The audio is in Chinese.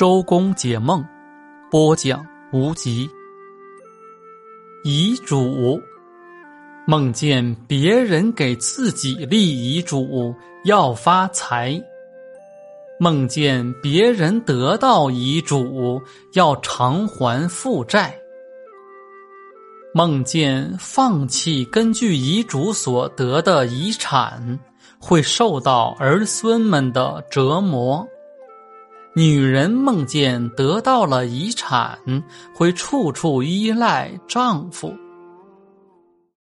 周公解梦，播讲无极。遗嘱，梦见别人给自己立遗嘱要发财，梦见别人得到遗嘱要偿还负债，梦见放弃根据遗嘱所得的遗产会受到儿孙们的折磨。女人梦见得到了遗产，会处处依赖丈夫。